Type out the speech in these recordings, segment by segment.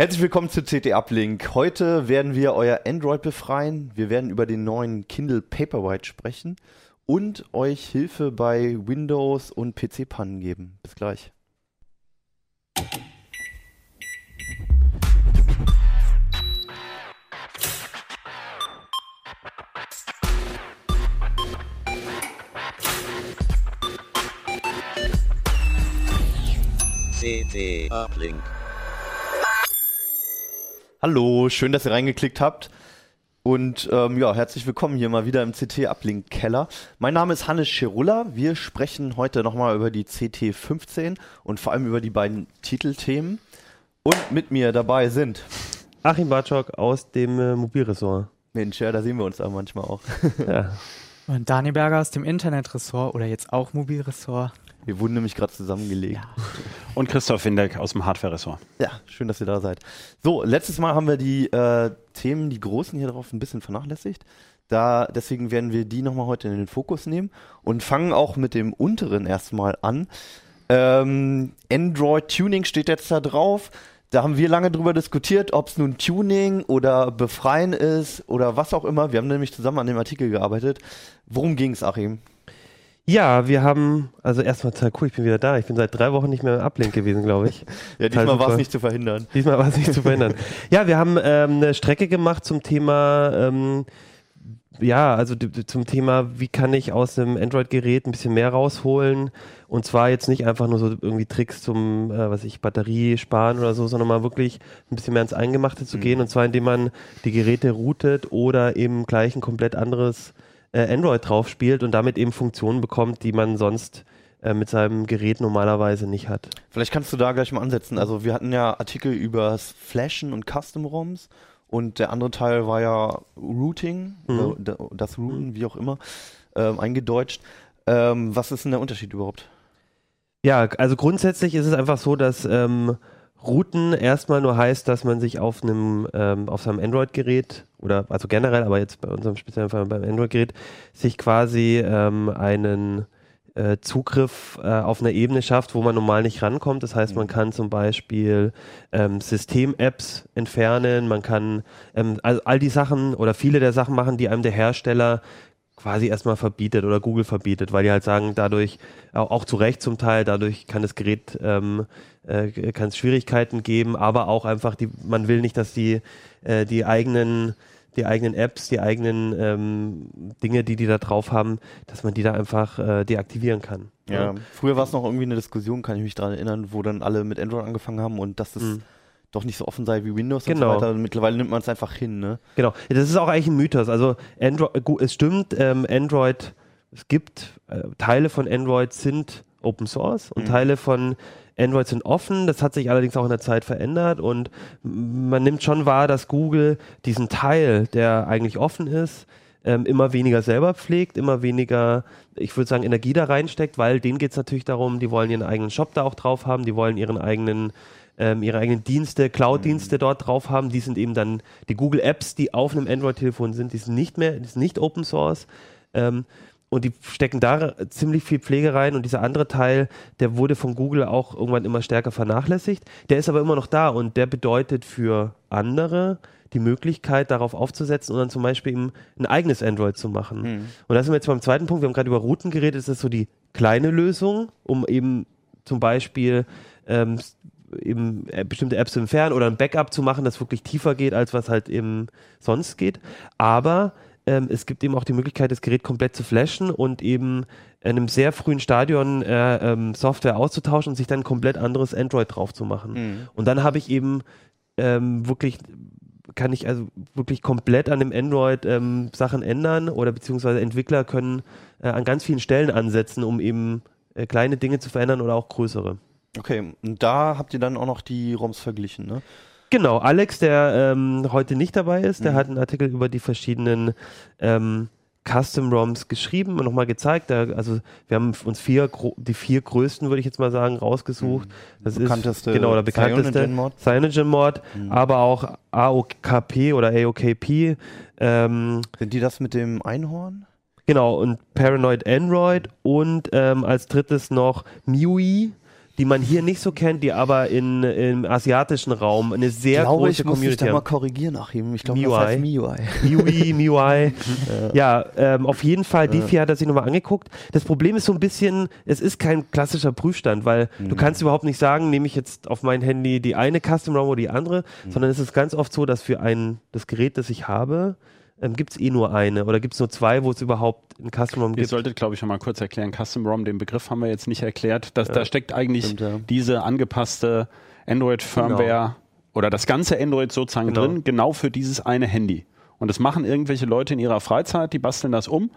Herzlich willkommen zu CT Uplink. Heute werden wir euer Android befreien. Wir werden über den neuen Kindle Paperwhite sprechen und euch Hilfe bei Windows und PC-Pannen geben. Bis gleich. CT Uplink. Hallo, schön, dass ihr reingeklickt habt. Und ähm, ja, herzlich willkommen hier mal wieder im CT Uplink Keller. Mein Name ist Hannes Schirulla. Wir sprechen heute nochmal über die CT 15 und vor allem über die beiden Titelthemen. Und mit mir dabei sind Achim Bartschok aus dem äh, Mobilressort. Mensch, ja, da sehen wir uns da manchmal auch. Ja. Und Daniel Berger aus dem Internetressort oder jetzt auch Mobilressort. Wir wurden nämlich gerade zusammengelegt. Und Christoph Windeck aus dem Hardware-Ressort. Ja, schön, dass ihr da seid. So, letztes Mal haben wir die äh, Themen, die großen hier drauf, ein bisschen vernachlässigt. Da, deswegen werden wir die nochmal heute in den Fokus nehmen und fangen auch mit dem unteren erstmal an. Ähm, Android Tuning steht jetzt da drauf. Da haben wir lange drüber diskutiert, ob es nun Tuning oder Befreien ist oder was auch immer. Wir haben nämlich zusammen an dem Artikel gearbeitet. Worum ging es, Achim? Ja, wir haben, also erstmal total cool, ich bin wieder da. Ich bin seit drei Wochen nicht mehr im Uplink gewesen, glaube ich. Ja, diesmal war es nicht zu verhindern. Diesmal war es nicht zu verhindern. Ja, wir haben ähm, eine Strecke gemacht zum Thema, ähm, ja, also zum Thema, wie kann ich aus einem Android-Gerät ein bisschen mehr rausholen? Und zwar jetzt nicht einfach nur so irgendwie Tricks zum, äh, was ich, Batterie sparen oder so, sondern mal wirklich ein bisschen mehr ins Eingemachte zu gehen. Und zwar indem man die Geräte routet oder eben gleich ein komplett anderes äh, Android drauf spielt und damit eben Funktionen bekommt, die man sonst äh, mit seinem Gerät normalerweise nicht hat. Vielleicht kannst du da gleich mal ansetzen. Also wir hatten ja Artikel über Flashen und Custom-ROMs und der andere Teil war ja Routing, Mhm. da- das Routen, wie auch immer, ähm, eingedeutscht. Ähm, was ist denn der Unterschied überhaupt? Ja, also grundsätzlich ist es einfach so, dass ähm, Routen erstmal nur heißt, dass man sich auf einem ähm, auf seinem Android-Gerät oder also generell, aber jetzt bei unserem speziellen Fall beim Android-Gerät sich quasi ähm, einen äh, Zugriff äh, auf einer Ebene schafft, wo man normal nicht rankommt. Das heißt, man kann zum Beispiel ähm, System-Apps entfernen, man kann also all die Sachen oder viele der Sachen machen, die einem der Hersteller quasi erstmal verbietet oder Google verbietet, weil die halt sagen, dadurch, auch, zu Recht zum Teil, dadurch kann das Gerät, ähm, äh, kann es Schwierigkeiten geben, aber auch einfach, die, man will nicht, dass die, äh, die eigenen die eigenen Apps, die eigenen ähm, Dinge, die die da drauf haben, dass man die da einfach äh, deaktivieren kann. Ja. Früher war es noch irgendwie eine Diskussion, kann ich mich daran erinnern, wo dann alle mit Android angefangen haben und dass es Mhm. Doch nicht so offen sei wie Windows und Genau. so weiter. Und mittlerweile nimmt man es einfach hin, ne? Genau, das ist auch eigentlich ein Mythos. Also Android, gu- es stimmt, ähm, Android, es gibt äh, Teile von Android sind Open Source und Mhm. Teile von Android sind offen. Das hat sich allerdings auch in der Zeit verändert und man nimmt schon wahr, dass Google diesen Teil, der eigentlich offen ist, ähm, immer weniger selber pflegt, immer weniger, ich würde sagen, Energie da reinsteckt, weil denen geht es natürlich darum, die wollen ihren eigenen Shop da auch drauf haben, die wollen ihren eigenen ähm, ihre eigenen Dienste, Cloud-Dienste dort drauf haben. Die sind eben dann die Google Apps, die auf einem Android-Telefon sind, die sind nicht mehr, die sind nicht Open Source. Ähm, und die stecken da ziemlich viel Pflege rein und dieser andere Teil, der wurde von Google auch irgendwann immer stärker vernachlässigt. Der ist aber immer noch da und der bedeutet für andere die Möglichkeit, darauf aufzusetzen und dann zum Beispiel eben ein eigenes Android zu machen. Und da sind wir jetzt beim zweiten Punkt. Wir haben gerade über Routen geredet. Das ist so die kleine Lösung, um eben zum Beispiel ähm, eben äh, bestimmte Apps zu entfernen oder ein Backup zu machen, das wirklich tiefer geht, als was halt eben sonst geht. Aber ähm, es gibt eben auch die Möglichkeit, das Gerät komplett zu flashen und eben in einem sehr frühen Stadion äh, ähm, Software auszutauschen und sich dann ein komplett anderes Android drauf zu machen. Und dann habe ich eben ähm, wirklich kann ich also wirklich komplett an dem Android ähm, Sachen ändern oder beziehungsweise Entwickler können äh, an ganz vielen Stellen ansetzen, um eben äh, kleine Dinge zu verändern oder auch größere. Okay, und da habt ihr dann auch noch die ROMs verglichen, ne? Genau, Alex, der ähm, heute nicht dabei ist, der Mhm. hat einen Artikel über die verschiedenen ähm, Custom ROMs geschrieben und nochmal gezeigt. Da, also wir haben uns vier, die vier größten, würde ich jetzt mal sagen, rausgesucht. Das Mhm. Bekannteste ist genau der bekannteste CyanogenMod. CyanogenMod, Mhm. aber auch AOKP oder AOKP. Ähm, Sind die das mit dem Einhorn? Genau, und Paranoid Android und ähm, als drittes noch MIUI. Die man hier nicht so kennt, die aber in, im asiatischen Raum eine sehr glaube, große ich muss Community da mal haben. korrigieren, Achim. Ich glaube, das heißt MIUI. MIUI, MIUI. ja, ähm, auf jeden Fall, die vier hat er sich nochmal angeguckt. Das Problem ist so ein bisschen, es ist kein klassischer Prüfstand, weil du kannst überhaupt nicht sagen, nehme ich jetzt auf mein Handy die eine Custom ROM oder die andere, sondern es ist ganz oft so, dass für ein, das Gerät, das ich habe, ähm, gibt es eh nur eine oder gibt es nur zwei, wo es überhaupt ein Custom ROM Ihr gibt. solltet, glaube ich, schon mal kurz erklären, Custom ROM, den Begriff haben wir jetzt nicht erklärt. Das, Da steckt eigentlich Stimmt, ja. diese angepasste Android-Firmware oder das ganze Android sozusagen Genau. drin, genau für dieses eine Handy. Und das machen irgendwelche Leute in ihrer Freizeit, die basteln das um,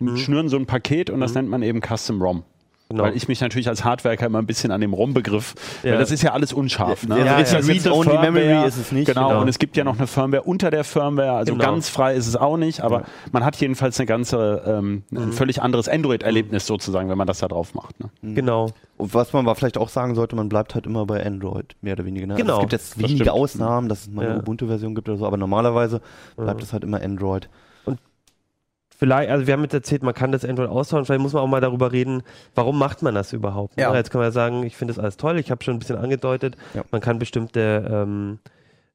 und schnüren so ein Paket und das nennt man eben Custom ROM. Genau. Weil ich mich natürlich als Hardwerker immer ein bisschen an dem ROM-Begriff, Ja. weil das ist ja alles unscharf. Ne? Ja, ja, Es ja. eine Only Firmware, Memory ist es nicht. Genau, Genau. und es gibt ja noch eine Firmware unter der Firmware, also Genau. ganz frei ist es auch nicht, aber man hat jedenfalls eine ganze, ähm, Mhm. ein völlig anderes Android-Erlebnis sozusagen, wenn man das da drauf macht. Ne? genau. Und was man aber vielleicht auch sagen sollte, man bleibt halt immer bei Android, mehr oder weniger. Ne? Genau. Also es gibt jetzt Das wenige. Ausnahmen, dass es mal eine Ja. Ubuntu-Version gibt oder so, aber normalerweise bleibt es halt immer Android. Vielleicht, also wir haben jetzt erzählt, man kann das Android austauschen, vielleicht muss man auch mal darüber reden, warum macht man das überhaupt? ne? Ja. Jetzt kann man ja sagen, ich finde das alles toll, ich habe schon ein bisschen angedeutet, Ja. man kann bestimmte ähm,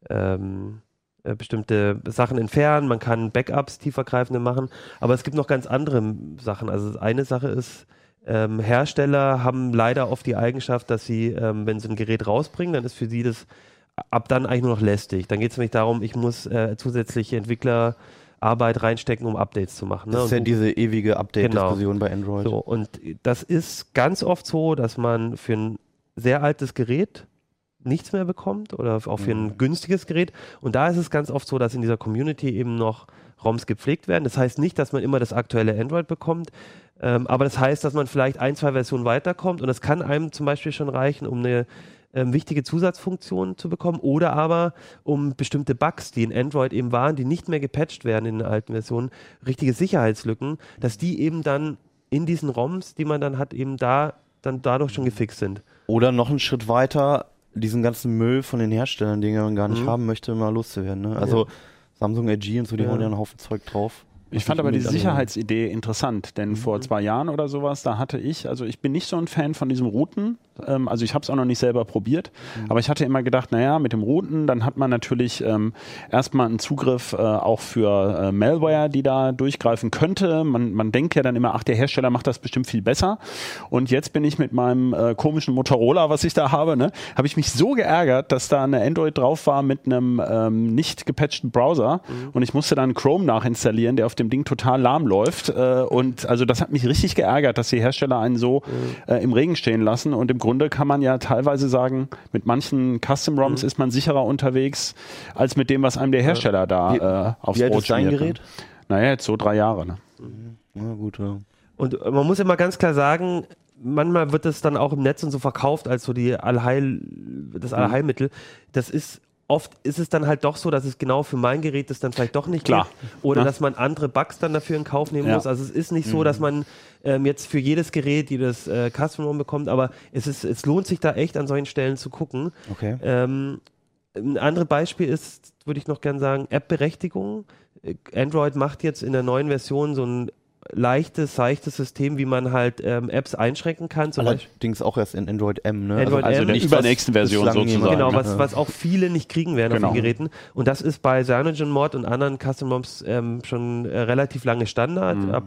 ähm, äh, bestimmte Sachen entfernen, man kann Backups tiefergreifende machen, aber es gibt noch ganz andere Sachen. Also eine Sache ist, ähm, Hersteller haben leider oft die Eigenschaft, dass sie, ähm, wenn sie ein Gerät rausbringen, dann ist für sie das ab dann eigentlich nur noch lästig. Dann geht es nämlich darum, ich muss äh, zusätzliche Entwicklerarbeit reinstecken, um Updates zu machen. Das ne? ist ja diese ewige Update-Diskussion bei Android. so, und das ist ganz oft so, dass man für ein sehr altes Gerät nichts mehr bekommt oder auch für ein Mhm. günstiges Gerät. Und da ist es ganz oft so, dass in dieser Community eben noch ROMs gepflegt werden. Das heißt nicht, dass man immer das aktuelle Android bekommt, ähm, aber das heißt, dass man vielleicht ein, zwei Versionen weiterkommt und das kann einem zum Beispiel schon reichen, um eine ähm, wichtige Zusatzfunktion zu bekommen oder aber um bestimmte Bugs, die in Android eben waren, die nicht mehr gepatcht werden in den alten Versionen, richtige Sicherheitslücken, dass die eben dann in diesen ROMs, die man dann hat, eben da dann dadurch schon gefixt sind. Oder noch einen Schritt weiter, diesen ganzen Müll von den Herstellern, den man gar nicht Mhm. haben möchte, mal loszuwerden. Ne? Also Samsung LG und so, die Ja. hauen ja einen Haufen Zeug drauf. Ich fand aber die Sicherheitsidee interessant, denn vor zwei Jahren oder sowas, da hatte ich, also ich bin nicht so ein Fan von diesem Routen, ähm, also ich habe es auch noch nicht selber probiert, aber ich hatte immer gedacht, naja, mit dem Routen, dann hat man natürlich ähm, erstmal einen Zugriff äh, auch für äh, Malware, die da durchgreifen könnte. Man, man denkt ja dann immer, ach, der Hersteller macht das bestimmt viel besser. Und jetzt bin ich mit meinem äh, komischen Motorola, was ich da habe, ne, habe ich mich so geärgert, dass da eine Android drauf war mit einem ähm, nicht gepatchten Browser und ich musste dann Chrome nachinstallieren, der auf dem Ding total lahm läuft. Äh, und also das hat mich richtig geärgert, dass die Hersteller einen so äh, im Regen stehen lassen. Und im Grunde kann man ja teilweise sagen, mit manchen Custom ROMs ist man sicherer unterwegs als mit dem, was einem der Hersteller da Wie- äh, aufs Wie alt Brot ist dein schmiert, Gerät? Ne? Naja, jetzt so drei Jahre. Ne? Na gut, ja. Und äh, man muss immer ganz klar sagen, manchmal wird es dann auch im Netz und so verkauft als so die Allheil, das Allheilmittel. Das ist oft ist es dann halt doch so, dass es genau für mein Gerät das dann vielleicht doch nicht Klar. geht. Oder Ne? dass man andere Bugs dann dafür in Kauf nehmen Ja. muss. Also es ist nicht so, dass man ähm, jetzt für jedes Gerät jedes äh, Custom ROM bekommt, aber es ist, es lohnt sich da echt an solchen Stellen zu gucken. Okay. Ähm, ein anderes Beispiel ist, würde ich noch gern sagen, App-Berechtigung. Äh, Android macht jetzt in der neuen Version so ein leichtes, seichtes System, wie man halt ähm, Apps einschränken kann. Zum Beispiel. Allerdings auch erst in Android M, ne? Android Also M. der nichts, was übernächsten Version sozusagen. jemand- Genau, ne? was, was auch viele nicht kriegen werden Genau. auf den Geräten. Und das ist bei CyanogenMod und anderen Custom ROMs ähm, schon äh, relativ lange Standard. Mhm. Ab,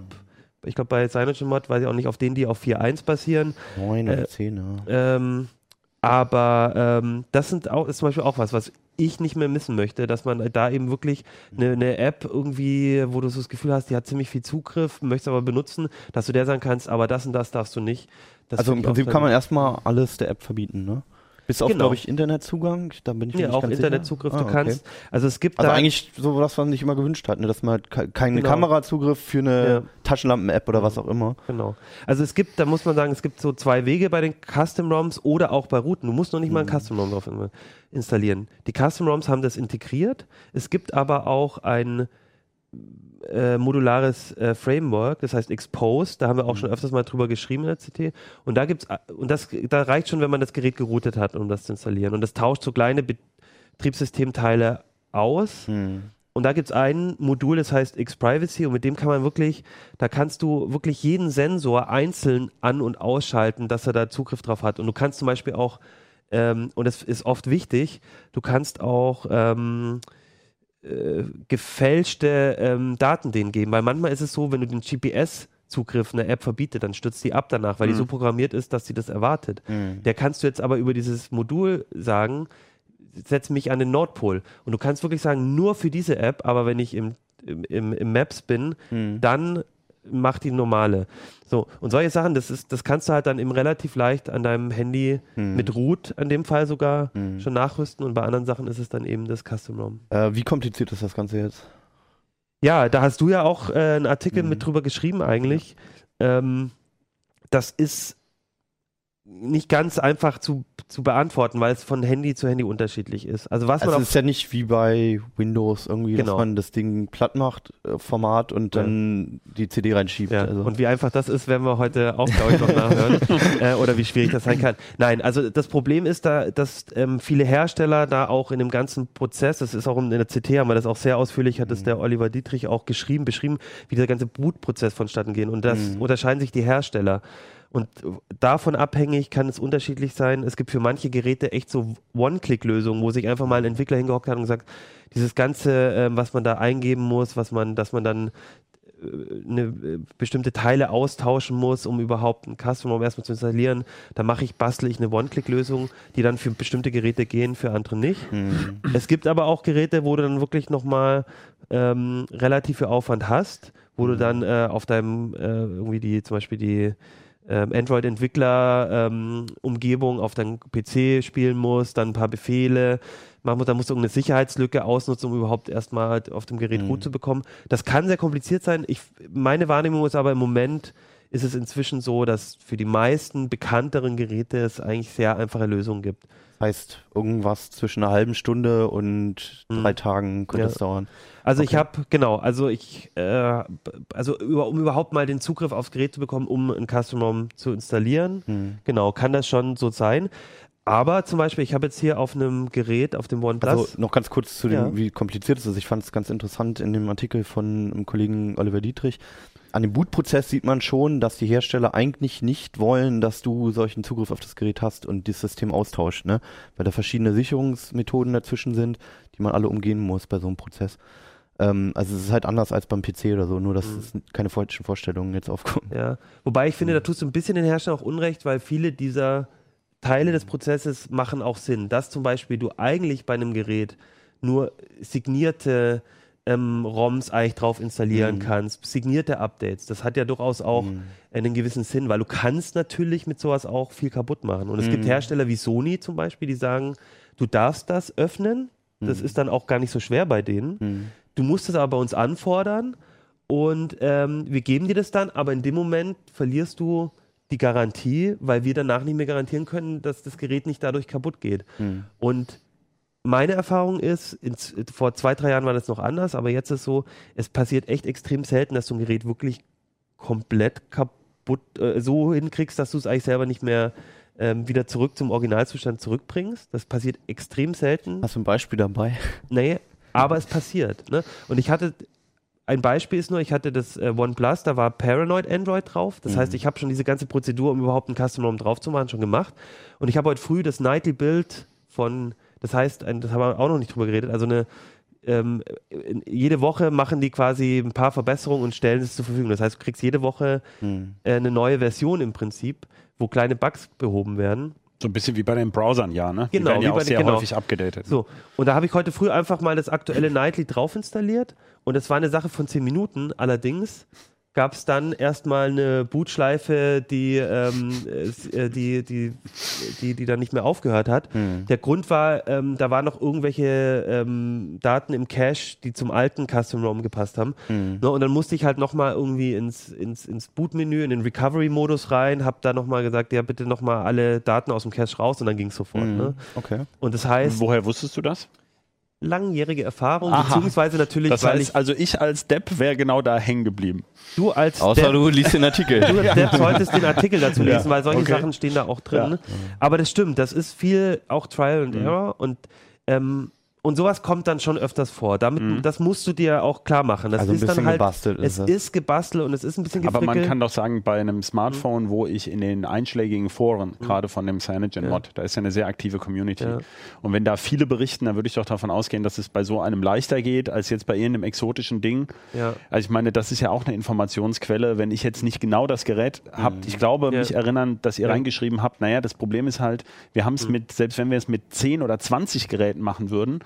ich glaube, bei CyanogenMod weiß ich auch nicht, auf denen die auf 4.1 basieren. Neun Äh, oder zehn, ja. Ähm, aber ähm, das sind auch, ist zum Beispiel auch was, was ich nicht mehr missen möchte, dass man da eben wirklich eine, eine App irgendwie, wo du so das Gefühl hast, die hat ziemlich viel Zugriff, möchtest aber benutzen, dass du der sagen kannst, aber das und das darfst du nicht. Das Also im Prinzip kann man erstmal alles der App verbieten, ne? Bis auf, Genau. glaube ich, Internetzugang. Da bin ich mir ja, nicht auch Internetzugriff, sicher. du Ah, kannst. Also es gibt Also da eigentlich so was, was man sich immer gewünscht hat, ne? dass man halt ke- keinen Genau. Kamerazugriff für eine Ja. Taschenlampen-App oder was auch immer. Genau. Also es gibt, da muss man sagen, es gibt so zwei Wege bei den Custom ROMs oder auch bei Routen. Du musst noch nicht mal ein Custom ROM drauf in- installieren. Die Custom ROMs haben das integriert. Es gibt aber auch ein äh, modulares äh, Framework, das heißt Expose. Da haben wir auch schon öfters mal drüber geschrieben in der CT. Und da gibt's äh, und das da reicht schon, wenn man das Gerät geroutet hat, um das zu installieren. Und das tauscht so kleine Betriebssystemteile aus. Hm. und da gibt es ein Modul, das heißt X-Privacy und mit dem kann man wirklich, da kannst du wirklich jeden Sensor einzeln an- und ausschalten, dass er da Zugriff drauf hat. Und du kannst zum Beispiel auch, ähm, und das ist oft wichtig, du kannst auch ähm, äh, gefälschte ähm, Daten denen geben, weil manchmal ist es so, wenn du den GPS Zugriff eine App verbietet, dann stürzt die ab danach, weil Mhm. die so programmiert ist, dass sie das erwartet. Mhm. Der kannst du jetzt aber über dieses Modul sagen, setz mich an den Nordpol. Und du kannst wirklich sagen, nur für diese App, aber wenn ich im, im, im, Maps bin, Mhm. dann mach die normale. So, und solche Sachen, das ist, das kannst du halt dann eben relativ leicht an deinem Handy Mhm. mit Root in dem Fall sogar Mhm. schon nachrüsten und bei anderen Sachen ist es dann eben das Custom ROM. Äh, wie kompliziert ist das Ganze jetzt? Ja, da hast du ja auch äh, einen Artikel Mhm. mit drüber geschrieben eigentlich. Ähm, das ist nicht ganz einfach zu, zu beantworten, weil es von Handy zu Handy unterschiedlich ist. Also was Also man es ist ja nicht wie bei Windows irgendwie, Genau. dass man das Ding platt macht, äh, Format und Ja. dann die CD reinschiebt. ja, also. und wie einfach das ist, werden wir heute auch, glaube ich, noch nachhören. äh, oder wie schwierig das sein kann. Nein, also das Problem ist da, dass ähm, viele Hersteller da auch in dem ganzen Prozess, das ist auch in der CT, haben wir das auch sehr ausführlich, hat Mhm. es der Oliver Dietrich auch geschrieben, beschrieben, wie der ganze Bootprozess vonstatten geht. Und das Mhm. unterscheiden sich die Hersteller. Und davon abhängig kann es unterschiedlich sein. Es gibt für manche Geräte echt so One-Click-Lösungen, wo sich einfach mal ein Entwickler hingehockt hat und gesagt, dieses ganze, ähm, was man da eingeben muss, was man, dass man dann äh, eine, äh, bestimmte Teile austauschen muss, um überhaupt ein Custom ROM erstmal zu installieren. Da mache ich, bastle ich eine One-Click-Lösung, die dann für bestimmte Geräte gehen, für andere nicht. Mhm. Es gibt aber auch Geräte, wo du dann wirklich nochmal ähm, relativ viel Aufwand hast, wo du dann äh, auf deinem äh, irgendwie die, zum Beispiel die Android-Entwickler-Umgebung auf deinem PC spielen musst, dann ein paar Befehle, machen musst, dann musst du irgendeine Sicherheitslücke ausnutzen, um überhaupt erstmal auf dem Gerät Mhm. Root zu bekommen. Das kann sehr kompliziert sein. Ich, meine Wahrnehmung ist aber im Moment ist es inzwischen so, dass für die meisten bekannteren Geräte es eigentlich sehr einfache Lösungen gibt. heißt irgendwas zwischen einer halben Stunde und Mhm. drei Tagen könnte Ja. es dauern. Also ich Okay. habe, genau, also ich, äh, also über, um überhaupt mal den Zugriff aufs Gerät zu bekommen, um ein Custom ROM zu installieren, Mhm. genau, kann das schon so sein. Aber zum Beispiel, ich habe jetzt hier auf einem Gerät, auf dem OnePlus, Also noch ganz kurz zu dem, Ja. wie kompliziert es ist. Ich fand es ganz interessant in dem Artikel von einem Kollegen Oliver Dietrich. An dem Bootprozess sieht man schon, dass die Hersteller eigentlich nicht wollen, dass du solchen Zugriff auf das Gerät hast und das System austauscht, ne? Weil da verschiedene Sicherungsmethoden dazwischen sind, die man alle umgehen muss bei so einem Prozess. Ähm, also es ist halt anders als beim PC oder so, nur dass Mhm. es keine falschen Vorstellungen jetzt aufkommen. ja. Wobei ich finde, da tust du ein bisschen den Herstellern auch Unrecht, weil viele dieser Teile des Prozesses machen auch Sinn. Dass zum Beispiel du eigentlich bei einem Gerät nur signierte ähm, ROMs eigentlich drauf installieren Mhm. kannst, signierte Updates. Das hat ja durchaus auch Mhm. einen gewissen Sinn, weil du kannst natürlich mit sowas auch viel kaputt machen. Und es gibt Mhm. Hersteller wie Sony zum Beispiel, die sagen, du darfst das öffnen. Das Mhm. ist dann auch gar nicht so schwer bei denen. Mhm. Du musst es aber bei uns anfordern und ähm, wir geben dir das dann, aber in dem Moment verlierst du die Garantie, weil wir danach nicht mehr garantieren können, dass das Gerät nicht dadurch kaputt geht. Mhm. Und meine Erfahrung ist, ins, vor zwei, drei Jahren war das noch anders, aber jetzt ist so, es passiert echt extrem selten, dass du ein Gerät wirklich komplett kaputt äh, so hinkriegst, dass du es eigentlich selber nicht mehr ähm, wieder zurück zum Originalzustand zurückbringst. Das passiert extrem selten. Hast du ein Beispiel dabei? Nee, aber es passiert. Ne? Und ich hatte, ein Beispiel ist nur, ich hatte das äh, OnePlus, da war Paranoid Android drauf. Das Mhm. heißt, ich habe schon diese ganze Prozedur, um überhaupt einen Custom ROM drauf zu machen, schon gemacht. Und ich habe heute früh das Nightly Build von, das heißt, ein, das haben wir auch noch nicht drüber geredet, also eine ähm, jede Woche machen die quasi ein paar Verbesserungen und stellen es zur Verfügung. Das heißt, du kriegst jede Woche Mhm. äh, eine neue Version im Prinzip, wo kleine Bugs behoben werden. So ein bisschen wie bei den Browsern, ja, ne? Genau, Die werden ja auch den- sehr genau. häufig abgedatet. So, und da habe ich heute früh einfach mal das aktuelle Nightly drauf installiert und es war eine Sache von 10 Minuten. Allerdings gab es dann erstmal eine Bootschleife, die, ähm, es- äh, die, die, die, die dann nicht mehr aufgehört hat. Mhm. Der Grund war, ähm, da waren noch irgendwelche ähm, Daten im Cache, die zum alten Custom ROM gepasst haben. Mhm. Ne, und dann musste ich halt nochmal irgendwie ins, ins, ins Bootmenü, in den Recovery-Modus rein, habe da nochmal gesagt, ja bitte nochmal alle Daten aus dem Cache raus und dann ging es sofort. Mhm. Ne? Okay. Und das heißt, Woher wusstest du das? Langjährige Erfahrung, Aha. beziehungsweise natürlich, Das weil heißt, also ich als Depp wäre genau da hängen geblieben. ich, du als Außer Depp, du liest den Artikel. du als Depp solltest den Artikel dazu lesen, Ja, weil solche okay. Sachen stehen da auch drin. Ja. Aber das stimmt, das ist viel auch Trial and Mhm. Error und ähm, und sowas kommt dann schon öfters vor. Damit, Mhm. das musst du dir auch klar machen. Das Also ein ist dann bisschen halt, gebastelt Es ist es. ist gebastelt und es ist ein bisschen Aber gefrickelt. man kann doch sagen, bei einem Smartphone, wo ich in den einschlägigen Foren, gerade von dem CyanogenMod, da ist ja eine sehr aktive Community. Ja. Und wenn da viele berichten, dann würde ich doch davon ausgehen, dass es bei so einem leichter geht, als jetzt bei irgendeinem exotischen Ding. Ja. Also ich meine, das ist ja auch eine Informationsquelle. Wenn ich jetzt nicht genau das Gerät habe, ich glaube, Ja. mich erinnern, dass ihr Ja. reingeschrieben habt, naja, das Problem ist halt, wir haben es mit, selbst wenn wir es mit 10 oder 20 Geräten machen würden,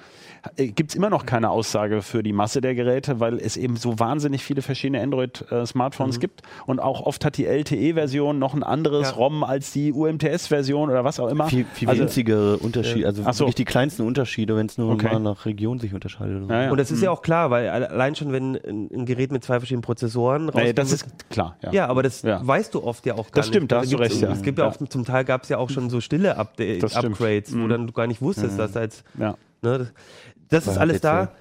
gibt es immer noch keine Aussage für die Masse der Geräte, weil es eben so wahnsinnig viele verschiedene Android-Smartphones gibt. Und auch oft hat die LTE-Version noch ein anderes Ja. ROM als die UMTS-Version oder was auch immer. Viel, viel Also- winzigere Unterschiede, also Ach so. wirklich die kleinsten Unterschiede, wenn es nur Okay. mal nach Region sich unterscheidet. Ja, ja. Und das ist ja auch klar, weil alle- allein schon, wenn ein, Gerät mit zwei verschiedenen Prozessoren Nee, rauskommt, das ist klar. Ja. Ja, aber das Ja. weißt du oft ja auch gar Das nicht. stimmt, da hast du gibt's- recht, ja. Es gibt ja Ja. auch, zum Teil gab es ja auch schon so stille Das stimmt. Upgrades, wo Mhm. dann du gar nicht wusstest, dass da jetzt, Ja. Ne, das, ist alles da.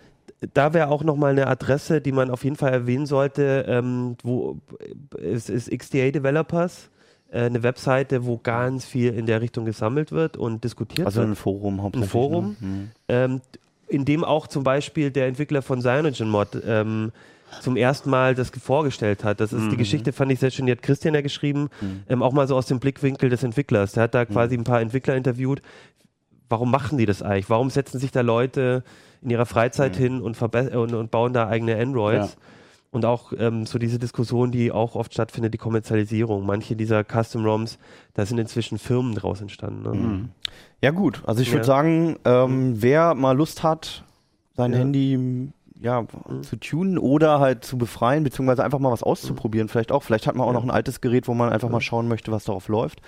Da wäre auch nochmal eine Adresse, die man auf jeden Fall erwähnen sollte, ähm, wo es ist XDA Developers, äh, eine Webseite, wo ganz viel in der Richtung gesammelt wird und diskutiert Also wird. ein Forum hauptsächlich. Forum? Ne? Mhm. ähm, in dem auch zum Beispiel der Entwickler von CyanogenMod ähm, zum ersten Mal das vorgestellt hat. Das ist die Geschichte, fand ich sehr schön, die hat Christian ja geschrieben, ähm, auch mal so aus dem Blickwinkel des Entwicklers. Der hat da quasi ein paar Entwickler interviewt. Warum machen die das eigentlich? Warum setzen sich da Leute in ihrer Freizeit hin und, und, und bauen da eigene Androids? Ja. Und auch ähm, so diese Diskussion, die auch oft stattfindet, die Kommerzialisierung. Manche dieser Custom-ROMs, da sind inzwischen Firmen draus entstanden. Ne? Mhm. Ja gut, also ich würde Ja. sagen, ähm, wer mal Lust hat, sein Ja. Handy ja, zu tunen oder halt zu befreien, beziehungsweise einfach mal was auszuprobieren, vielleicht auch. Vielleicht hat man auch noch ein altes Gerät, wo man einfach mal schauen möchte, was darauf läuft.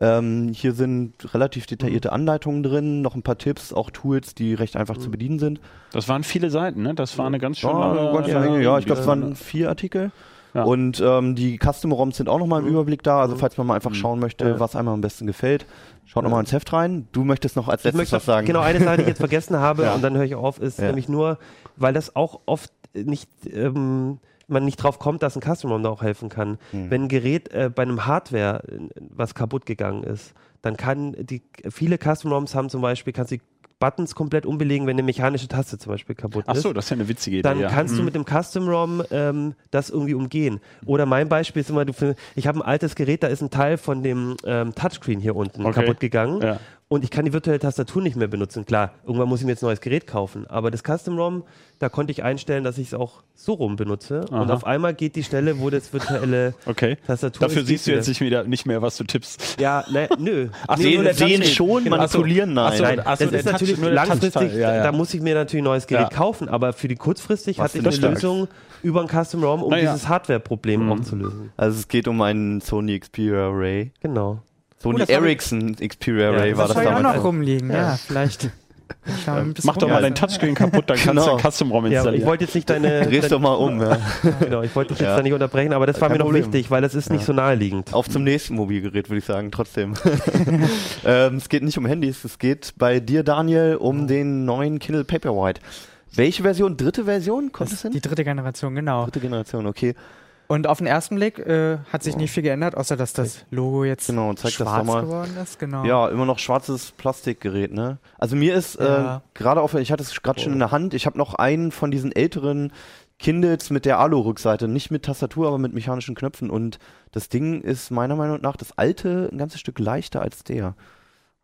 Ähm, hier sind relativ detaillierte Anleitungen drin, noch ein paar Tipps, auch Tools, die recht einfach zu bedienen sind. Das waren viele Seiten, ne? Das war eine ganz schöne. Ja, ganz ja, Menge, ja, ich glaube, es waren vier Artikel. Ja. Und ähm, die Custom-ROMs sind auch nochmal im Überblick da. Also falls man mal einfach schauen möchte, Ja. was einem am besten gefällt, schaut nochmal ins Heft rein. Du möchtest noch als Ich letztes was sagen. Genau, eine Sache, die ich jetzt vergessen habe Ja. und dann höre ich auf, ist Ja. nämlich nur, weil das auch oft nicht, ähm, man nicht drauf kommt, dass ein Custom ROM da auch helfen kann. Hm. Wenn ein Gerät äh, bei einem Hardware, äh, was kaputt gegangen ist, dann kann die, viele Custom ROMs haben zum Beispiel, kannst du die Buttons komplett umbelegen, wenn eine mechanische Taste zum Beispiel kaputt Ach ist so, das ist ja eine witzige Idee. dann ja. kannst du Mhm. mit dem Custom ROM ähm, das irgendwie umgehen. Oder mein Beispiel ist immer, du, ich habe ein altes Gerät, da ist ein Teil von dem ähm, Touchscreen hier unten Okay. kaputt gegangen Ja. Und ich kann die virtuelle Tastatur nicht mehr benutzen. Klar, irgendwann muss ich mir jetzt ein neues Gerät kaufen, aber das Custom ROM, da konnte ich einstellen, dass ich es auch so rum benutze und Aha. auf einmal geht die Stelle, wo das virtuelle Okay. Tastatur Dafür ist, siehst du jetzt nicht, wieder, nicht mehr, was du tippst. Ja, ne, nö. Ach, Nee, sehen- sehen schon, Genau. manipulieren, nein. Ach so, Nein, ach so, das ist Touch- natürlich nur der langfristig, ja, ja. da muss ich mir natürlich ein neues Gerät Ja. kaufen, aber für die kurzfristig Was hatte ich eine stark? Lösung über ein Custom ROM, um Na ja. dieses Hardware-Problem auch zu lösen. Also es geht um einen Sony Xperia Array. Genau. Hab ich- Ericsson Xperia Ja, das war Das das soll ja auch damals. noch rumliegen, ja, vielleicht. Bisschen Mach doch mal dein Touchscreen kaputt, dann kannst Genau. du ein Custom-ROM Ja, aber installieren. ich wollte jetzt nicht deine. Drehst doch mal um. Ja. genau, ich wollte dich jetzt Ja. da nicht unterbrechen, aber das war Kein mir noch Problem. wichtig, weil das ist nicht so naheliegend. Auf zum nächsten Mobilgerät, würde ich sagen, trotzdem. ähm, es geht nicht um Handys, es geht bei dir, Daniel, um den neuen Kindle Paperwhite. Welche Version? Dritte Version? Kommt Das es hin? die dritte Generation, genau. Dritte Generation, okay. Und auf den ersten Blick äh, hat sich nicht viel geändert, außer dass das Logo jetzt Genau, schwarz geworden ist. Genau. Ja, immer noch schwarzes Plastikgerät, ne? Also mir ist Ja. äh, gerade auf, ich hatte es gerade schon in der Hand, ich habe noch einen von diesen älteren Kindles mit der Alu-Rückseite, nicht mit Tastatur, aber mit mechanischen Knöpfen und das Ding ist meiner Meinung nach das alte ein ganzes Stück leichter als der.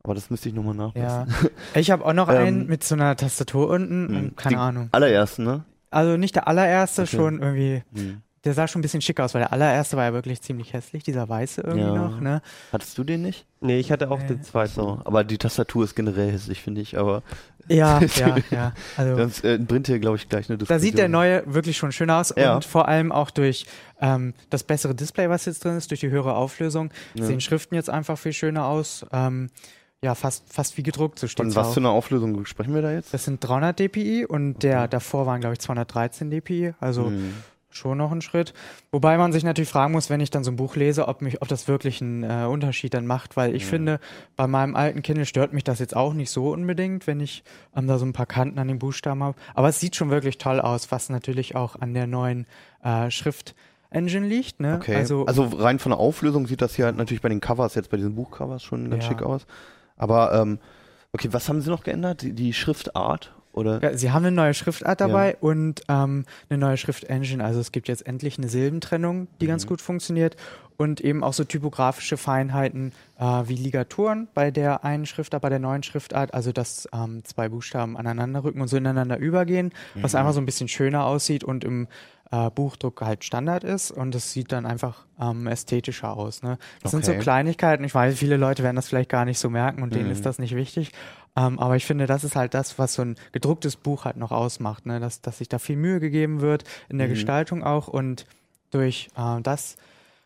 Aber das müsste ich nochmal nachlesen. Ja. Ich habe auch noch Ähm, einen mit so einer Tastatur unten. Hm. und Keine Ahnung. Allerersten, ne? Also nicht der allererste, Okay. schon irgendwie. Hm. Der sah schon ein bisschen schick aus, weil der allererste war ja wirklich ziemlich hässlich, dieser weiße irgendwie Ja. noch. Ne? Hattest du den nicht? Nee, ich hatte auch Nee. den zweiten. So, aber die Tastatur ist generell hässlich, finde ich. Aber Ja, ja, ja. Also das äh, bringt hier, glaube ich, gleich eine da Diskussion. sieht der neue wirklich schon schön aus Ja. und vor allem auch durch ähm, das bessere Display, was jetzt drin ist, durch die höhere Auflösung, Ja. sehen Schriften jetzt einfach viel schöner aus. Ähm, ja, fast, fast wie gedruckt, so steht Von es was auch. für eine Auflösung sprechen wir da jetzt? Das sind 300 dpi und der davor waren, glaube ich, 213 dpi. Also Hm. Schon noch ein Schritt. Wobei man sich natürlich fragen muss, wenn ich dann so ein Buch lese, ob, mich, ob das wirklich einen äh, Unterschied dann macht, weil ich finde, bei meinem alten Kindle stört mich das jetzt auch nicht so unbedingt, wenn ich ähm, da so ein paar Kanten an den Buchstaben habe. Aber es sieht schon wirklich toll aus, was natürlich auch an der neuen äh, Schrift-Engine liegt. Ne? Okay. Also, Also, rein von der Auflösung sieht das hier halt natürlich bei den Covers, jetzt bei diesen Buchcovers schon ganz Ja. schick aus. Aber, ähm, okay, was haben sie noch geändert? Die, die Schriftart? Oder? Ja, sie haben eine neue Schriftart dabei und ähm, eine neue Schriftengine. Also es gibt jetzt endlich eine Silbentrennung, die ganz gut funktioniert und eben auch so typografische Feinheiten äh, wie Ligaturen bei der einen Schriftart, bei der neuen Schriftart, also dass ähm, zwei Buchstaben aneinander rücken und so ineinander übergehen, was einfach so ein bisschen schöner aussieht und im äh, Buchdruck halt Standard ist und es sieht dann einfach ähm, ästhetischer aus. Ne? Das sind so Okay. Kleinigkeiten. Ich weiß, viele Leute werden das vielleicht gar nicht so merken und denen ist das nicht wichtig. Ähm, aber ich finde, das ist halt das, was so ein gedrucktes Buch halt noch ausmacht, ne? dass, dass sich da viel Mühe gegeben wird in der Gestaltung auch und durch äh, das,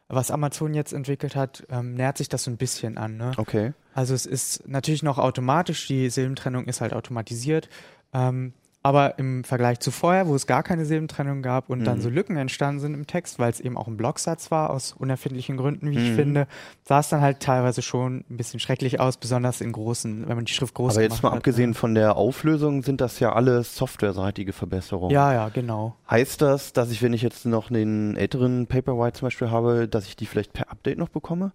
was Amazon jetzt entwickelt hat, ähm, nähert sich das so ein bisschen an. Ne? Okay. Also es ist natürlich noch automatisch, die Silbentrennung ist halt automatisiert. Ähm, aber im Vergleich zu vorher, wo es gar keine Silbentrennung gab und dann so Lücken entstanden sind im Text, weil es eben auch ein Blocksatz war, aus unerfindlichen Gründen, wie ich finde, sah es dann halt teilweise schon ein bisschen schrecklich aus, besonders in großen, wenn man die Schrift groß Aber jetzt mal hat, abgesehen von der Auflösung sind das ja alle softwareseitige Verbesserungen. Ja, ja, genau. Heißt das, dass ich, wenn ich jetzt noch den älteren Paperwhite zum Beispiel habe, dass ich die vielleicht per Update noch bekomme?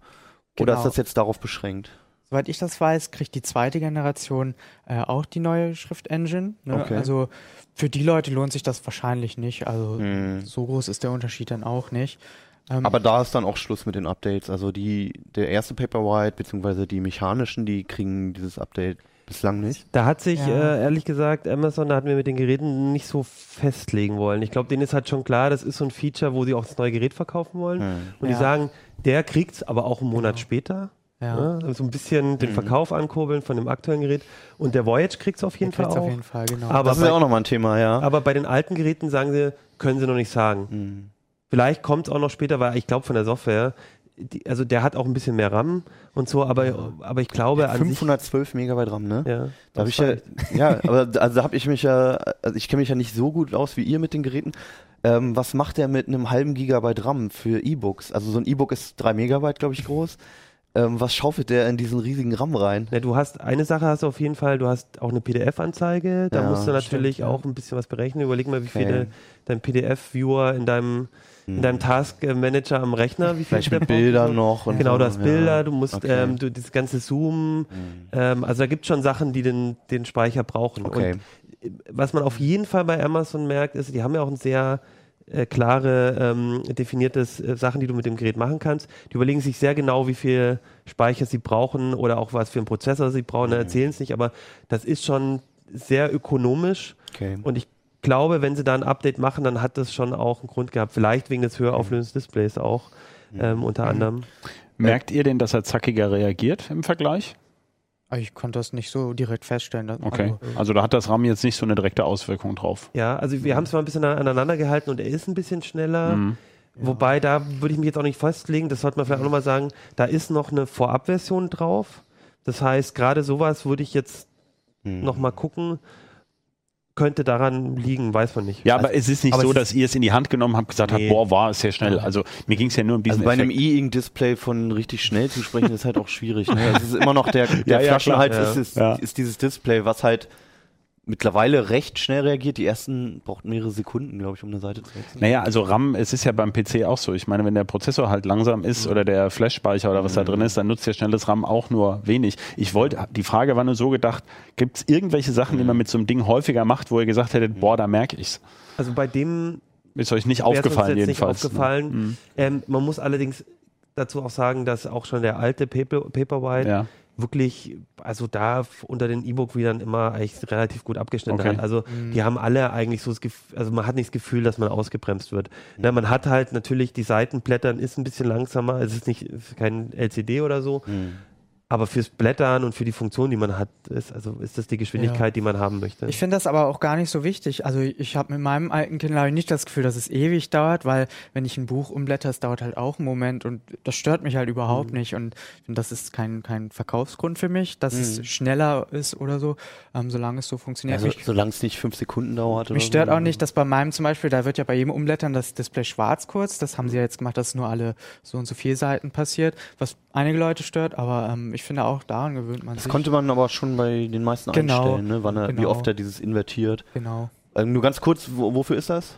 Oder Genau. ist das jetzt darauf beschränkt? Soweit ich das weiß, kriegt die zweite Generation äh, auch die neue Schriftengine. Ne? Okay. Also für die Leute lohnt sich das wahrscheinlich nicht. Also Hm. so groß ist der Unterschied dann auch nicht. Ähm, Aber da ist dann auch Schluss mit den Updates. Also die, der erste Paperwhite beziehungsweise die mechanischen, die kriegen dieses Update bislang nicht. Da hat sich, Ja. äh, ehrlich gesagt, Amazon, da hatten wir mit den Geräten nicht so festlegen wollen. Ich glaube, denen ist halt schon klar, das ist so ein Feature, wo sie auch das neue Gerät verkaufen wollen. Hm. Und die Ja. sagen, der kriegt's, aber auch einen Monat später. Ja. Ne? Also so ein bisschen den Verkauf ankurbeln von dem aktuellen Gerät. Und der Voyage kriegt's auf jeden Der Fall auch. auf jeden Fall, genau. Aber Das ist bei- ja auch nochmal ein Thema, ja. Aber bei den alten Geräten sagen sie, können sie noch nicht sagen. Hm. Vielleicht kommt es auch noch später, weil ich glaube von der Software, die, also der hat auch ein bisschen mehr RAM und so, aber, aber ich glaube an 512 Megabyte RAM, ne? sich, ja, Da hab ich ja, ja, aber also da habe ich mich ja, also ich kenne mich ja nicht so gut aus wie ihr mit den Geräten. Ähm, was macht der mit einem halben Gigabyte RAM für E-Books? Also so ein E-Book ist drei Megabyte, glaube ich, groß. Ähm, was schaufelt der in diesen riesigen RAM rein? Ja, du hast eine Sache hast du auf jeden Fall, du hast auch eine PDF-Anzeige, da Ja, musst du natürlich stimmt, ja. auch ein bisschen was berechnen. Überleg mal, wie Okay. viele dein PDF-Viewer in deinem in deinem Task-Manager am Rechner, wie viel Vielleicht mit. Bildern noch. Und Genau, du hast ja. Bilder, du musst Okay. ähm, du, das ganze Zoom, ähm, also da gibt es schon Sachen, die den, den Speicher brauchen. Okay. Und was man auf jeden Fall bei Amazon merkt, ist, die haben ja auch ein sehr äh, klare, ähm, definiertes äh, Sachen, die du mit dem Gerät machen kannst. Die überlegen sich sehr genau, wie viel Speicher sie brauchen oder auch was für einen Prozessor sie brauchen. Da erzählen es nicht, aber das ist schon sehr ökonomisch. Okay. Und ich glaube, wenn sie da ein Update machen, dann hat das schon auch einen Grund gehabt. Vielleicht wegen des höher auflösenden Displays auch, ähm, unter anderem. Merkt ihr denn, dass er zackiger reagiert im Vergleich? Aber ich konnte das nicht so direkt feststellen. Okay. Also, Also da hat das RAM jetzt nicht so eine direkte Auswirkung drauf. Ja, also wir haben es mal ein bisschen aneinander gehalten und er ist ein bisschen schneller. Mhm. Wobei, da würde ich mich jetzt auch nicht festlegen, das sollte man vielleicht auch nochmal sagen, da ist noch eine Vorabversion drauf. Das heißt, gerade sowas würde ich jetzt Hm. nochmal gucken. Könnte daran liegen, weiß man nicht. Ja, aber es ist nicht so, dass ihr es in die Hand genommen habt, gesagt Nee. habt, boah, war es sehr schnell. Also mir ging es ja nur um diesen Also bei einem Effekt. E-Ink-Display von richtig schnell zu sprechen, ist halt auch schwierig. Ne? Es ist immer noch der, der Ja, ja, Flaschenhals klar. ist, es, Ja. ist dieses Display, was halt mittlerweile recht schnell reagiert. Die ersten braucht mehrere Sekunden, glaube ich, um eine Seite zu wechseln. Naja, also RAM, es ist ja beim PC auch so. Ich meine, wenn der Prozessor halt langsam ist oder der Flash-Speicher oder was da drin ist, dann nutzt der schnelles RAM auch nur wenig. Ich wollte, die Frage war nur so gedacht, gibt es irgendwelche Sachen, die man mit so einem Ding häufiger macht, wo ihr gesagt hättet, boah, da merke ich's. Also bei dem Ist euch nicht aufgefallen jetzt jedenfalls. nicht aufgefallen. Mhm. Ähm, man muss allerdings dazu auch sagen, dass auch schon der alte Paper, Paperwhite Ja. Wirklich, also da unter den E-Book-Readern immer eigentlich relativ gut abgeschnitten Okay. hat. Also die haben alle eigentlich so das Gefühl, also man hat nicht das Gefühl, dass man ausgebremst wird. Ne, man hat halt natürlich die Seitenblättern ist ein bisschen langsamer, es ist nicht ist kein LCD oder so, aber fürs Blättern und für die Funktion, die man hat, ist, also ist das die Geschwindigkeit, die man haben möchte. Ich finde das aber auch gar nicht so wichtig. Also ich habe mit meinem alten Kindle nicht das Gefühl, dass es ewig dauert, weil wenn ich ein Buch umblätter, es dauert halt auch einen Moment und das stört mich halt überhaupt Mhm. nicht. Und das ist kein, kein Verkaufsgrund für mich, dass Mhm. es schneller ist oder so, ähm, solange es so funktioniert. Also, mich solange es nicht fünf Sekunden dauert. mich stört so. auch nicht, dass bei meinem zum Beispiel, da wird ja bei jedem Umblättern das Display schwarz kurz. Das haben sie ja jetzt gemacht, dass nur alle so und so vier Seiten passiert, was einige Leute stört, aber ähm, ich finde auch daran gewöhnt man Das sich. konnte man aber schon bei den meisten Genau. einstellen, ne? Wann er, wie Genau. oft er dieses invertiert. genau. Ähm, nur ganz kurz, wo, wofür ist das?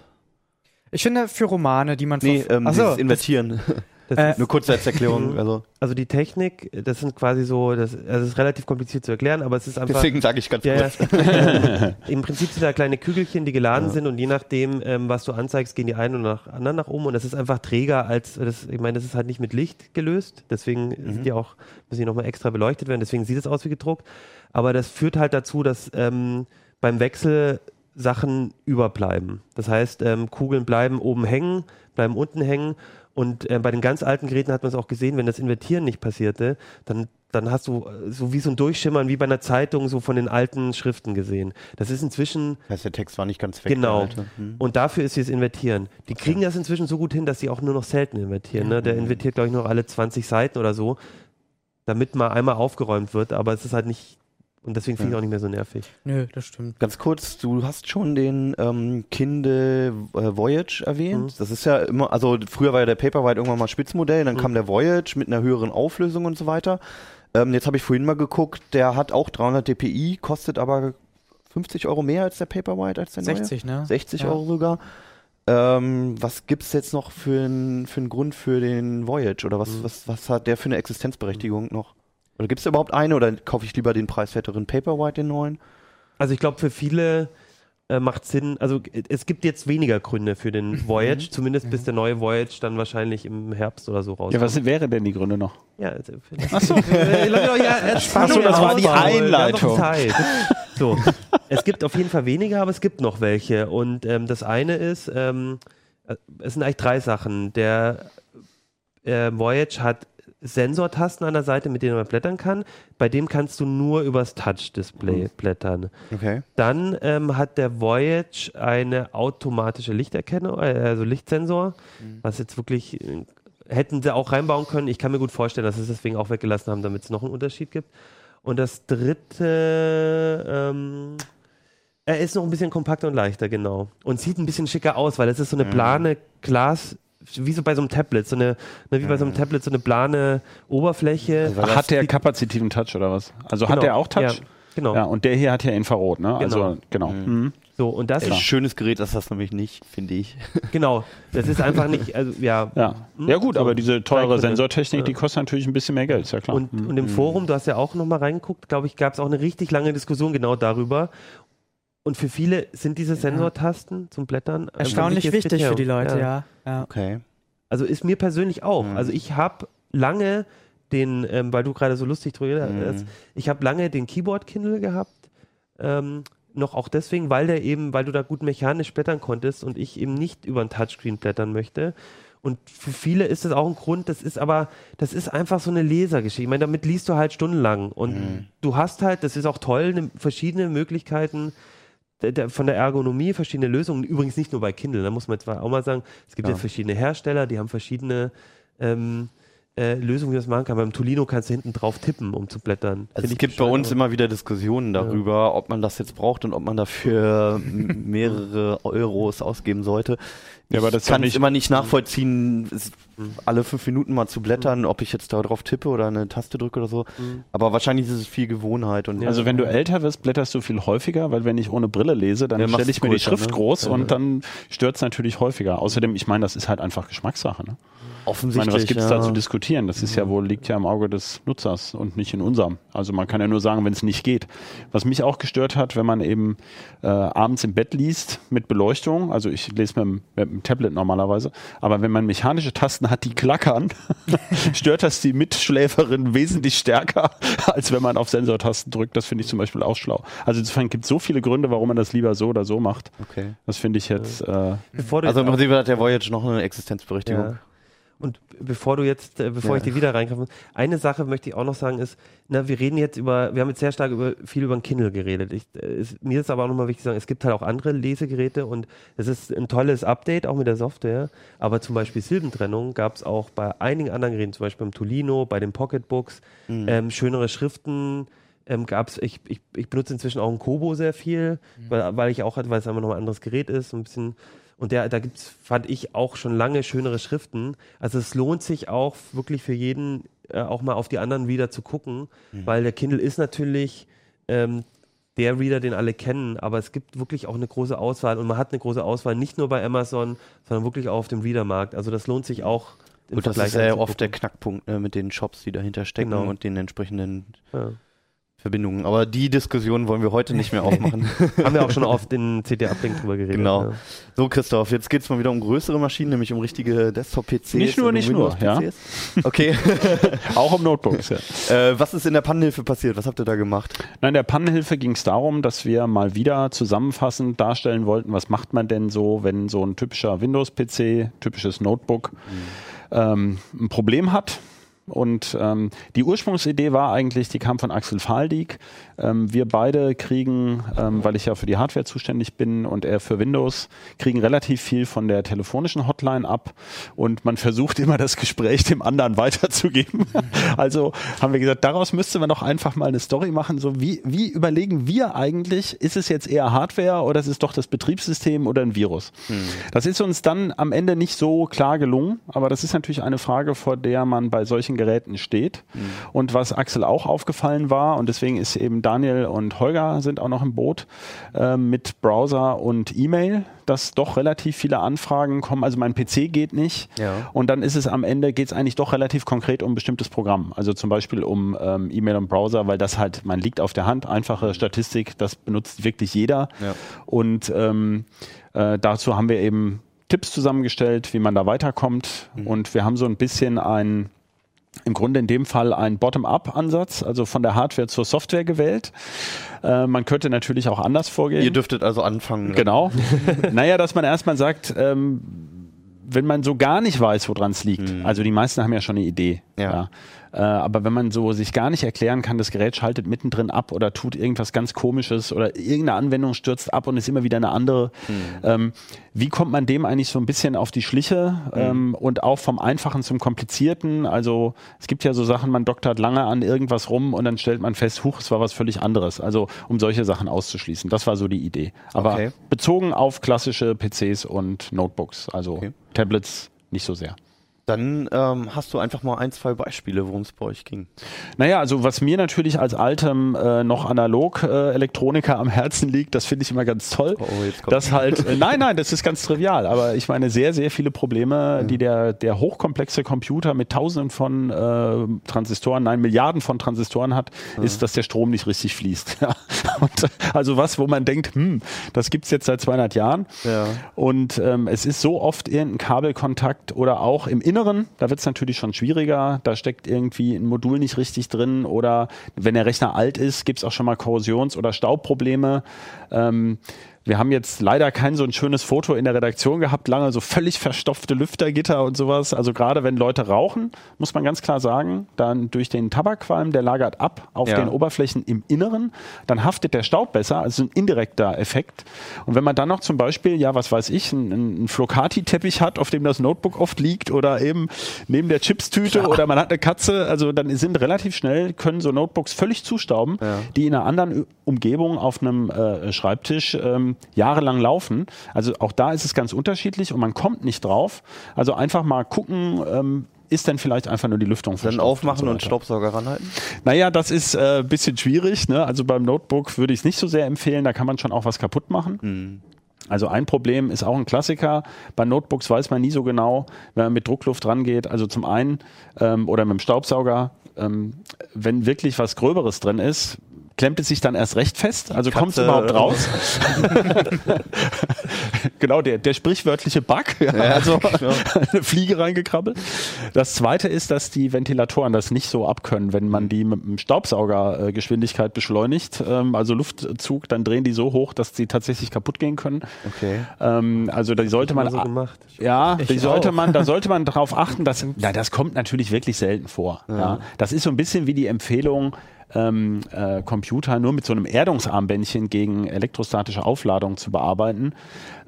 Ich finde für Romane, die man Nee, ähm, Ach so, dieses das- Invertieren. Das Äh, ist, Nur kurz als Erklärung. Also also die Technik, das sind quasi so, das, also es ist relativ kompliziert zu erklären, aber es ist einfach. deswegen sage ich ganz Ja, kurz. ja. Im Prinzip sind da kleine Kügelchen, die geladen sind und je nachdem, ähm, was du anzeigst, gehen die einen und nach anderen nach oben und das ist einfach träger als, das, ich meine, das ist halt nicht mit Licht gelöst, deswegen sind die auch, müssen die nochmal extra beleuchtet werden, deswegen sieht es aus wie gedruckt, aber das führt halt dazu, dass ähm, beim Wechsel Sachen überbleiben. Das heißt, ähm, Kugeln bleiben oben hängen, bleiben unten hängen und äh, bei den ganz alten Geräten hat man es auch gesehen, wenn das Invertieren nicht passierte, dann, dann hast du äh, so wie so ein Durchschimmern, wie bei einer Zeitung, so von den alten Schriften gesehen. Das ist inzwischen Das heißt, der Text war nicht ganz weg. Genau. Hm. und dafür ist jetzt Invertieren. Die kriegen das inzwischen so gut hin, dass sie auch nur noch selten invertieren. Ne? Der invertiert, glaube ich, noch alle 20 Seiten oder so, damit mal einmal aufgeräumt wird, aber es ist halt nicht, und deswegen finde ich auch nicht mehr so nervig. Nö, das stimmt. Ganz kurz, du hast schon den ähm, Kindle äh, Voyage erwähnt. Mhm. Das ist ja immer, also früher war ja der Paperwhite irgendwann mal Spitzmodell, dann Mhm. kam der Voyage mit einer höheren Auflösung und so weiter. Ähm, jetzt habe ich vorhin mal geguckt, der hat auch 300 dpi, kostet aber 50 Euro mehr als der Paperwhite, als der 60, neue. ne? 60 Ja. Euro sogar. Ähm, was gibt's jetzt noch für einen für einen Grund für den Voyage oder was, Mhm. was, was hat der für eine Existenzberechtigung noch? Oder gibt's da überhaupt eine oder kaufe ich lieber den preiswerteren Paperwhite, den neuen? Also ich glaube, für viele äh, macht Sinn, also äh, es gibt jetzt weniger Gründe für den Voyage, zumindest bis der neue Voyage dann wahrscheinlich im Herbst oder so rauskommt. Ja, was wäre denn die Gründe noch? Ja, also, Achso. ja, Ach so, das war die Einleitung. Zeit. So, es gibt auf jeden Fall weniger, aber es gibt noch welche. Und ähm, das eine ist, ähm, äh, es sind eigentlich drei Sachen. Der äh, Voyage hat Sensortasten an der Seite, mit denen man blättern kann. Bei dem kannst du nur übers Touch-Display blättern. Okay. Dann ähm, hat der Voyage eine automatische Lichterkennung, äh, also Lichtsensor, was jetzt wirklich äh, hätten sie auch reinbauen können. Ich kann mir gut vorstellen, dass sie es deswegen auch weggelassen haben, damit es noch einen Unterschied gibt. Und das dritte, ähm, er ist noch ein bisschen kompakter und leichter, genau. Und sieht ein bisschen schicker aus, weil es ist so eine plane Glas, wie so bei so einem Tablet, so eine, ne, wie bei so einem Tablet, so eine plane Oberfläche. Also hat der kapazitiven Touch oder was? Also hat Genau. der auch Touch? Ja, genau. Ja, und der hier hat ja Infrarot, ne? Also, genau. Mhm. So, und das Ein ist, schönes Gerät ist das nämlich nicht, finde ich. genau, das ist einfach nicht, also ja, Ja. Hm? ja, gut, So, aber diese teure. Sensortechnik, die kostet natürlich ein bisschen mehr Geld, ist ja klar. Und, und im Forum, du hast ja auch nochmal reingeguckt, glaube ich, gab es auch eine richtig lange Diskussion genau darüber. Und für viele sind diese Sensortasten zum Blättern ein Erstaunlich wichtig für die. Leute, ja. ja. Okay. Also ist mir persönlich auch. Mhm. Also ich habe lange den, ähm, weil du gerade so lustig drüber Mhm. hast, ich habe lange den Keyboard Kindle gehabt. Ähm, noch auch deswegen, weil der eben, weil du da gut mechanisch blättern konntest und ich eben nicht über ein Touchscreen blättern möchte. Und für viele ist das auch ein Grund, das ist aber, das ist einfach so eine Lesergeschichte. Ich meine, damit liest du halt stundenlang. Und Mhm. du hast halt, das ist auch toll, ne, verschiedene Möglichkeiten der, von der Ergonomie, verschiedene Lösungen. Übrigens nicht nur bei Kindle, da muss man zwar auch mal sagen, es gibt Ja. jetzt verschiedene Hersteller, die haben verschiedene ähm, äh, Lösungen, wie man das machen kann. Beim Tolino kannst du hinten drauf tippen, um zu blättern. Also es ich gibt bei uns immer wieder Diskussionen darüber, ob man das jetzt braucht und ob man dafür mehrere Euros ausgeben sollte. Ja, aber ich das kann nicht- immer nicht nachvollziehen, es alle fünf Minuten mal zu blättern, ob ich jetzt da drauf tippe oder eine Taste drücke oder so. Aber wahrscheinlich ist es viel Gewohnheit. Und Also wenn du älter wirst, blätterst du viel häufiger, weil wenn ich ohne Brille lese, dann Ja, stelle ich mir die größer, Schrift ne? groß Ja. und dann stört es natürlich häufiger. Außerdem, ich meine, das ist halt einfach Geschmackssache. Ne? Ich offensichtlich. meine, was gibt es ja. da zu diskutieren? Das ist ja wohl, liegt ja im Auge des Nutzers und nicht in unserem. Also man kann ja nur sagen, wenn es nicht geht. Was mich auch gestört hat, wenn man eben äh, abends im Bett liest mit Beleuchtung, also ich lese mit, dem- mit dem Tablet normalerweise, aber wenn man mechanische Tasten hat, die klackern, stört das die Mitschläferin wesentlich stärker, als wenn man auf Sensortasten drückt. Das finde ich zum Beispiel auch schlau. Also insofern gibt es so viele Gründe, warum man das lieber so oder so macht. Okay. Das finde ich jetzt äh, Bevor du Also im Prinzip hat der Voyage noch eine Existenzberechtigung. Ja. Und bevor du jetzt, äh, bevor Ja. ich dir wieder reingreifen muss, eine Sache möchte ich auch noch sagen ist, na, wir reden jetzt über, wir haben jetzt sehr stark über viel über ein Kindle geredet. Ich, äh, ist, mir ist aber auch nochmal wichtig zu sagen, es gibt halt auch andere Lesegeräte und es ist ein tolles Update, auch mit der Software. Aber zum Beispiel Silbentrennung gab es auch bei einigen anderen Geräten, zum Beispiel beim Tolino, bei den Pocketbooks, ähm, schönere Schriften. Ähm, gab's, ich, ich, ich benutze inzwischen auch ein Kobo sehr viel, weil, weil ich auch, weil es einfach noch ein anderes Gerät ist, so ein bisschen und der, da gibt's, fand ich, auch schon lange schönere Schriften. Also es lohnt sich auch wirklich für jeden, äh, auch mal auf die anderen Reader zu gucken, weil der Kindle ist natürlich ähm, der Reader, den alle kennen, aber es gibt wirklich auch eine große Auswahl und man hat eine große Auswahl, nicht nur bei Amazon, sondern wirklich auch auf dem Readermarkt. Also das lohnt sich auch im Gut, das Vergleich ist ja anzugucken. oft der Knackpunkt ne, mit den Shops, die dahinter stecken Genau. und den entsprechenden Ja. Verbindungen. Aber die Diskussion wollen wir heute nicht mehr aufmachen. Haben wir auch schon oft in CD-Uplink drüber geredet. Genau. Ja. so, Christoph, jetzt geht's mal wieder um größere Maschinen, nämlich um richtige Desktop-PCs. Nicht nur, um nicht nur, ja. Windows-PCs. Okay. Auch um Notebooks, ja. äh, was ist in der Pannenhilfe passiert? Was habt ihr da gemacht? Nein, der Pannenhilfe ging es darum, dass wir mal wieder zusammenfassend darstellen wollten, was macht man denn so, wenn so ein typischer Windows-PC, typisches Notebook ähm, ein Problem hat. Und ähm, die Ursprungsidee war eigentlich, die kam von Axel Faldig. Ähm, wir beide kriegen, ähm, weil ich ja für die Hardware zuständig bin und er für Windows, kriegen relativ viel von der telefonischen Hotline ab und man versucht immer das Gespräch dem anderen weiterzugeben. also haben wir gesagt, daraus müsste man doch einfach mal eine Story machen. So wie, wie überlegen wir eigentlich, ist es jetzt eher Hardware oder ist es doch das Betriebssystem oder ein Virus? Das ist uns dann am Ende nicht so klar gelungen, aber das ist natürlich eine Frage, vor der man bei solchen Geräten steht. Und was Axel auch aufgefallen war, und deswegen ist eben Daniel und Holger sind auch noch im Boot äh, mit Browser und E-Mail, dass doch relativ viele Anfragen kommen. Also mein PC geht nicht. Ja. Und dann ist es am Ende, geht es eigentlich doch relativ konkret um bestimmtes Programm. Also zum Beispiel um ähm, E-Mail und Browser, weil das halt, man liegt auf der Hand, einfache Statistik, das benutzt wirklich jeder. Ja. Und ähm, äh, dazu haben wir eben Tipps zusammengestellt, wie man da weiterkommt. Und wir haben so ein bisschen ein im Grunde in dem Fall ein Bottom-up-Ansatz, also von der Hardware zur Software gewählt. Äh, man könnte natürlich auch anders vorgehen. Ihr dürftet also anfangen. Genau. naja, dass man erstmal sagt, ähm, wenn man so gar nicht weiß, woran es liegt, also die meisten haben ja schon eine Idee. Ja. Äh, aber wenn man so sich gar nicht erklären kann, das Gerät schaltet mittendrin ab oder tut irgendwas ganz Komisches oder irgendeine Anwendung stürzt ab und ist immer wieder eine andere, ähm, wie kommt man dem eigentlich so ein bisschen auf die Schliche ähm, und auch vom Einfachen zum Komplizierten? Also es gibt ja so Sachen, man doktert lange an irgendwas rum und dann stellt man fest, huch, es war was völlig anderes. Also um solche Sachen auszuschließen. Das war so die Idee. Aber Okay. bezogen auf klassische PCs und Notebooks, also Okay. Tablets nicht so sehr. Dann ähm, hast du einfach mal ein, zwei Beispiele, worum es bei euch ging. Naja, also was mir natürlich als altem äh, noch analog äh, Elektroniker am Herzen liegt, das finde ich immer ganz toll. Oh, jetzt kommt- dass halt, äh, nein, nein, das ist ganz trivial, aber ich meine sehr, sehr viele Probleme, die der, der hochkomplexe Computer mit tausenden von äh, Transistoren, nein, Milliarden von Transistoren hat, ist, dass der Strom nicht richtig fließt. Und, also was, wo man denkt, hm, das gibt's jetzt seit 200 Jahren. Ja. Und ähm, es ist so oft irgendein Kabelkontakt oder auch im Inneren, da wird es natürlich schon schwieriger. Da steckt irgendwie ein Modul nicht richtig drin oder wenn der Rechner alt ist, gibt es auch schon mal Korrosions- oder Staubprobleme. Ähm, wir haben jetzt leider kein so ein schönes Foto in der Redaktion gehabt, lange so völlig verstopfte Lüftergitter und sowas. Also gerade wenn Leute rauchen, muss man ganz klar sagen, dann durch den Tabakqualm, der lagert ab auf Ja. den Oberflächen im Inneren, dann haftet der Staub besser, also ein indirekter Effekt. Und wenn man dann noch zum Beispiel, ja, was weiß ich, einen, einen Flocati-Teppich hat, auf dem das Notebook oft liegt oder eben neben der Chipstüte oder man hat eine Katze, also dann sind relativ schnell, können so Notebooks völlig zustauben, Ja. die in einer anderen Umgebung auf einem äh, Schreibtisch ähm, jahrelang laufen. Also auch da ist es ganz unterschiedlich und man kommt nicht drauf. Also einfach mal gucken, ähm, ist denn vielleicht einfach nur die Lüftung Dann aufmachen so und. Staubsauger ranhalten. Naja, das ist ein äh, bisschen schwierig. Ne? Also beim Notebook würde ich es nicht so sehr empfehlen. Da kann man schon auch was kaputt machen. Also ein Problem ist auch ein Klassiker. Bei Notebooks weiß man nie so genau, wenn man mit Druckluft rangeht. Also zum einen ähm, oder mit dem Staubsauger, ähm, wenn wirklich was Gröberes drin ist, klemmt es sich dann erst recht fest? Also kommt es überhaupt raus? genau, der, der sprichwörtliche Bug. Ja, also eine Fliege reingekrabbelt. Das zweite ist, dass die Ventilatoren das nicht so abkönnen, wenn man die mit dem Staubsauger äh, Geschwindigkeit beschleunigt, ähm, also Luftzug, dann drehen die so hoch, dass sie tatsächlich kaputt gehen können. Okay. Ähm, also da sollte man so gemacht. ja, die sollte auch. man, da sollte man darauf achten, dass na, das kommt natürlich wirklich selten vor. Ja. Das ist so ein bisschen wie die Empfehlung, ähm, äh, Computer nur mit so einem Erdungsarmbändchen gegen elektrostatische Aufladung zu bearbeiten.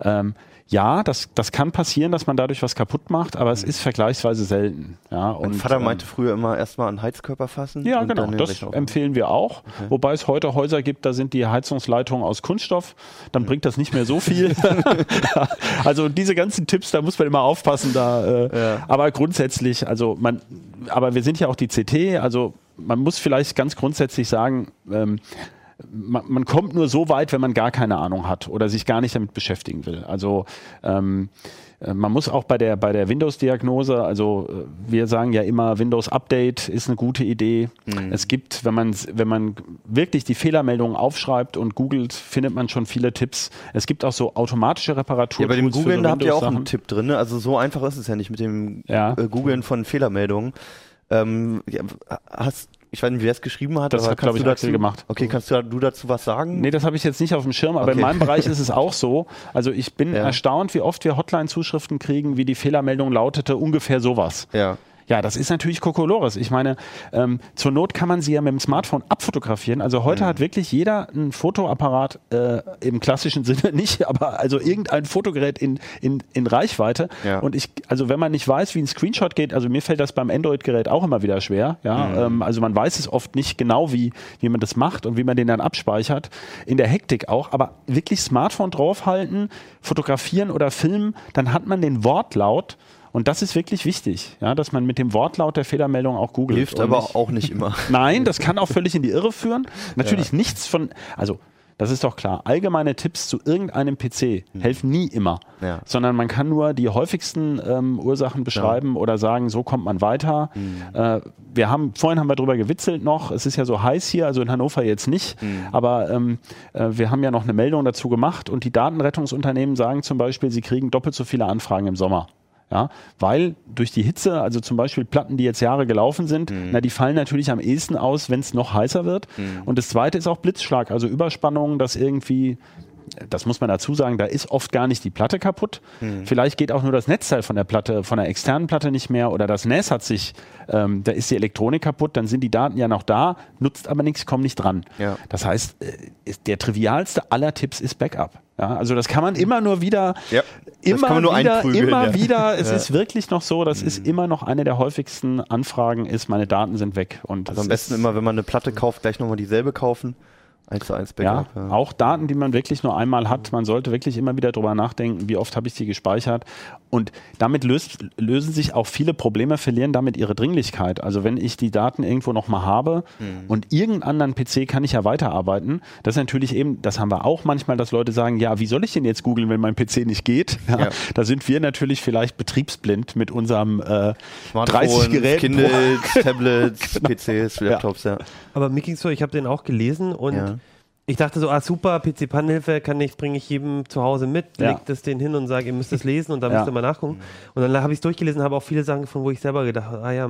Ähm, ja, das, das kann passieren, dass man dadurch was kaputt macht, aber es ist vergleichsweise selten. Ja, Mein und, Vater ähm, meinte früher immer erstmal an Heizkörper fassen. ja, genau. Das empfehlen wir auch. Wobei es heute Häuser gibt, da sind die Heizungsleitungen aus Kunststoff. Dann bringt das nicht mehr so viel. also diese ganzen Tipps, da muss man immer aufpassen. Da, äh, Ja. Aber grundsätzlich, also man, aber wir sind ja auch die CT. Also man muss vielleicht ganz grundsätzlich sagen, ähm, man, man, kommt nur so weit, wenn man gar keine Ahnung hat oder sich gar nicht damit beschäftigen will. Also ähm, äh, man muss auch bei der, bei der Windows-Diagnose, also äh, wir sagen ja immer, Windows Update ist eine gute Idee. Mhm. Es gibt, wenn man, wenn man wirklich die Fehlermeldungen aufschreibt und googelt, findet man schon viele Tipps. Es gibt auch so automatische Reparatur. Ja, bei dem Googlen, so da habt ihr auch einen Tipp drin. Ne? Also so einfach ist es ja nicht mit dem ja. Äh, Googlen von Fehlermeldungen. Ähm, ja, hast, ich weiß nicht, wer es geschrieben hat. Das hat, glaube ich, dazu, gemacht. Okay, kannst du, du dazu was sagen? Nee, das habe ich jetzt nicht auf dem Schirm, aber okay. in meinem Bereich ist es auch so. Also ich bin ja. erstaunt, wie oft wir Hotline-Zuschriften kriegen, wie die Fehlermeldung lautete, ungefähr sowas. Ja. Ja, das ist natürlich Kokolores. Ich meine, ähm, zur Not kann man sie ja mit dem Smartphone abfotografieren. Also heute mhm. hat wirklich jeder ein Fotoapparat äh, im klassischen Sinne nicht, aber also irgendein Fotogerät in, in, in Reichweite. Ja. Und ich, also wenn man nicht weiß, wie ein Screenshot geht, also mir fällt das beim Android-Gerät auch immer wieder schwer. Ja, mhm. ähm, also man weiß es oft nicht genau, wie, wie man das macht und wie man den dann abspeichert. In der Hektik auch. Aber wirklich Smartphone draufhalten, fotografieren oder filmen, dann hat man den Wortlaut und das ist wirklich wichtig, ja, dass man mit dem Wortlaut der Fehlermeldung auch googelt. Hilft aber nicht, auch nicht immer. Nein, das kann auch völlig in die Irre führen. Natürlich ja. nichts von, also das ist doch klar. Allgemeine Tipps zu irgendeinem PC hm. helfen nie immer, ja. sondern man kann nur die häufigsten ähm, Ursachen beschreiben ja. oder sagen, so kommt man weiter. Hm. Äh, wir haben vorhin haben wir darüber gewitzelt noch. Es ist ja so heiß hier, also in Hannover jetzt nicht, hm. aber ähm, äh, wir haben ja noch eine Meldung dazu gemacht und die Datenrettungsunternehmen sagen zum Beispiel, sie kriegen doppelt so viele Anfragen im Sommer. Ja, weil durch die Hitze, also zum Beispiel Platten, die jetzt Jahre gelaufen sind, mhm. na, die fallen natürlich am ehesten aus, wenn es noch heißer wird. Mhm. Und das zweite ist auch Blitzschlag, also Überspannung, dass irgendwie das muss man dazu sagen, da ist oft gar nicht die Platte kaputt. Mhm. Vielleicht geht auch nur das Netzteil von der Platte, von der externen Platte nicht mehr oder das NAS hat sich, ähm, da ist die Elektronik kaputt, dann sind die Daten ja noch da, nutzt aber nichts, kommen nicht dran. Ja. Das heißt, äh, der trivialste aller Tipps ist Backup. Ja, also das kann man immer nur wieder, ja, immer nur wieder, immer ja. wieder. Es ist wirklich noch so, das mhm. ist immer noch eine der häufigsten Anfragen, ist meine Daten sind weg. Und also am besten immer, wenn man eine Platte kauft, gleich nochmal dieselbe kaufen. 1 zu 1 Backup. Ja, ja, Auch Daten, die man wirklich nur einmal hat. Man sollte wirklich immer wieder drüber nachdenken, wie oft habe ich die gespeichert. Und damit löst, lösen sich auch viele Probleme, verlieren damit ihre Dringlichkeit. Also wenn ich die Daten irgendwo nochmal habe mhm. und irgendeinen anderen PC kann ich ja weiterarbeiten, das ist natürlich eben, das haben wir auch manchmal, dass Leute sagen, ja, wie soll ich denn jetzt googeln, wenn mein PC nicht geht? Ja, ja. Da sind wir natürlich vielleicht betriebsblind mit unserem äh, 30 Geräten. Kindle, Tablets, genau. PCs, Laptops, ja. Aber Mickey, so, ich habe den auch gelesen und ich dachte so, ah super, PC Pannenhilfe kann ich, bringe ich jedem zu Hause mit, ja. leg das den hin und sage, ihr müsst es lesen und dann ja. müsst ihr mal nachgucken. Und dann habe ich es durchgelesen, habe auch viele Sachen gefunden, wo ich selber gedacht habe, ah ja,